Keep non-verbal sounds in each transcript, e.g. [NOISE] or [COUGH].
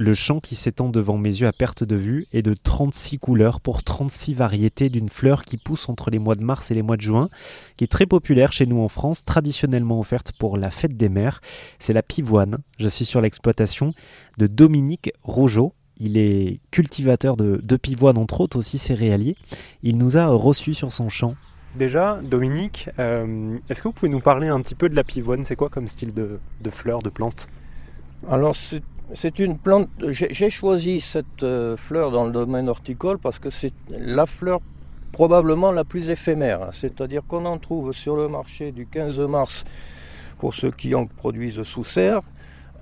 Le champ qui s'étend devant mes yeux à perte de vue est de 36 couleurs pour 36 variétés d'une fleur qui pousse entre les mois de mars et les mois de juin, qui est très populaire chez nous en France, traditionnellement offerte pour la fête des mers. C'est la pivoine. Je suis sur l'exploitation de Dominique Rougeau. Il est cultivateur de, de pivoine, entre autres aussi céréalier. Il nous a reçus sur son champ. Déjà, Dominique, euh, est-ce que vous pouvez nous parler un petit peu de la pivoine? C'est quoi comme style de, de fleur, de plante? Alors, c'est c'est une plante. J'ai choisi cette euh, fleur dans le domaine horticole parce que c'est la fleur probablement la plus éphémère. C'est-à-dire qu'on en trouve sur le marché du 15 mars pour ceux qui en produisent sous serre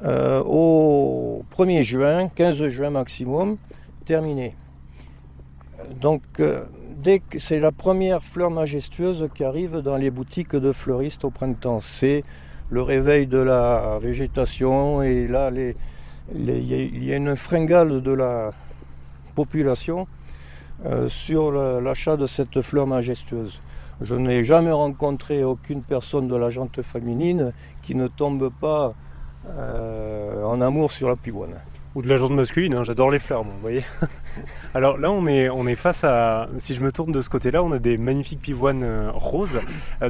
euh, au 1er juin, 15 juin maximum, terminé. Donc, euh, dès que c'est la première fleur majestueuse qui arrive dans les boutiques de fleuristes au printemps, c'est le réveil de la végétation et là les, il y a une fringale de la population euh, sur l'achat de cette fleur majestueuse. Je n'ai jamais rencontré aucune personne de la jante féminine qui ne tombe pas euh, en amour sur la pivoine. Ou de la jante masculine, hein, j'adore les fleurs, vous voyez. [LAUGHS] Alors là, on est, on est face à. Si je me tourne de ce côté-là, on a des magnifiques pivoines euh, roses.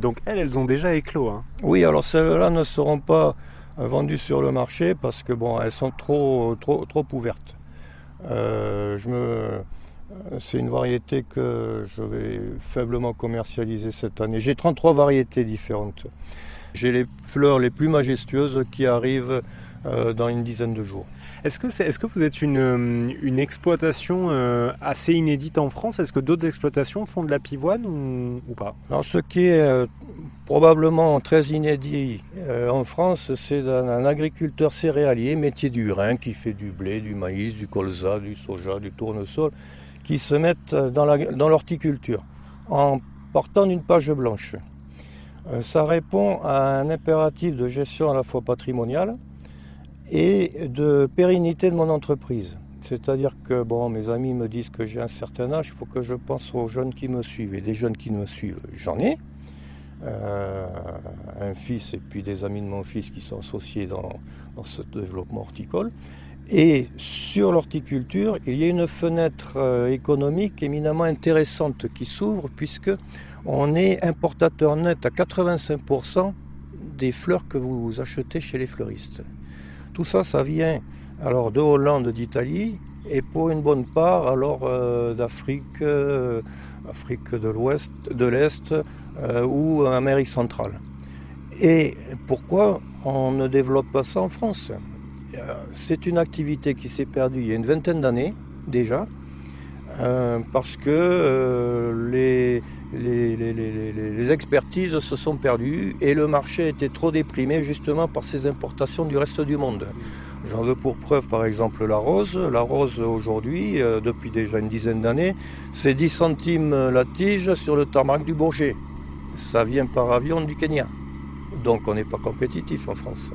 donc elles, elles ont déjà éclos. Hein. Oui, alors celles-là ne seront pas vendues sur le marché parce que bon, elles sont trop, trop, trop ouvertes. Euh, je me, c'est une variété que je vais faiblement commercialiser cette année. J'ai 33 variétés différentes. J'ai les fleurs les plus majestueuses qui arrivent euh, dans une dizaine de jours. Est-ce que, est, que, vous êtes une, euh, une exploitation euh, assez inédite en France? Est-ce que d'autres exploitations font de la pivoine ou, ou pas? Alors, ce qui est probablement très inédit en France, c'est un, agriculteur céréalier, métier du rhin, qui fait du blé, du maïs, du colza, du soja, du tournesol, qui se mettent dans l'horticulture en portant une page blanche. ça répond à un impératif de gestion à la fois patrimoniale, et de pérennité de mon entreprise. C'est-à-dire que bon, mes amis me disent que j'ai un certain âge, il faut que je pense aux jeunes qui me suivent. Et des jeunes qui me suivent, j'en ai. Euh, un fils et puis des amis de mon fils qui sont associés dans, dans ce développement horticole. Et sur l'horticulture, il y a une fenêtre euh, économique éminemment intéressante qui s'ouvre puisque on est importateur net à 85% des fleurs que vous achetez chez les fleuristes. Tout ça, ça vient. Alors de Hollande, d'Italie, et pour une bonne part alors euh, d'Afrique, euh, Afrique de l'Ouest, de l'Est euh, ou Amérique centrale. Et pourquoi on ne développe pas ça en France? C'est une activité qui s'est perdue il y a une vingtaine d'années déjà, parce que les, les, expertises se sont perdues et le marché était trop déprimé justement par ces importations du reste du monde. J'en veux pour preuve par exemple la rose. La rose aujourd'hui, euh, depuis déjà une dizaine d'années, c'est 10 centimes la tige sur le tarmac du Bourget. Ça vient par avion du Kenya. Donc on n'est pas compétitif en France.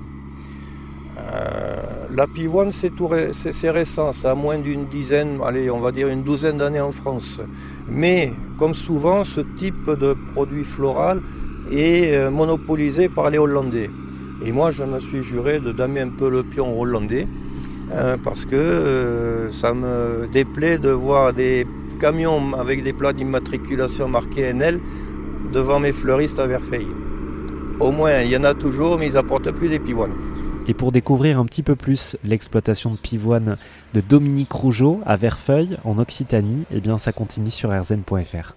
La pivoine, c'est récent, ça a moins d'une dizaine, allez, on va dire une douzaine d'années en France. Mais, comme souvent, ce type de produit floral est euh, monopolisé par les Hollandais. Et moi, je me suis juré de damer un peu le pion hollandais, hein, parce que euh, ça me déplaît de voir des camions avec des plats d'immatriculation marqués NL devant mes fleuristes à Verfeil. Au moins, il y en a toujours, mais ils n'apportent plus des pivoines. Et pour découvrir un petit peu plus l'exploitation de pivoine de Dominique Rougeau à Verfeuille en Occitanie, eh bien ça continue sur rzn.fr.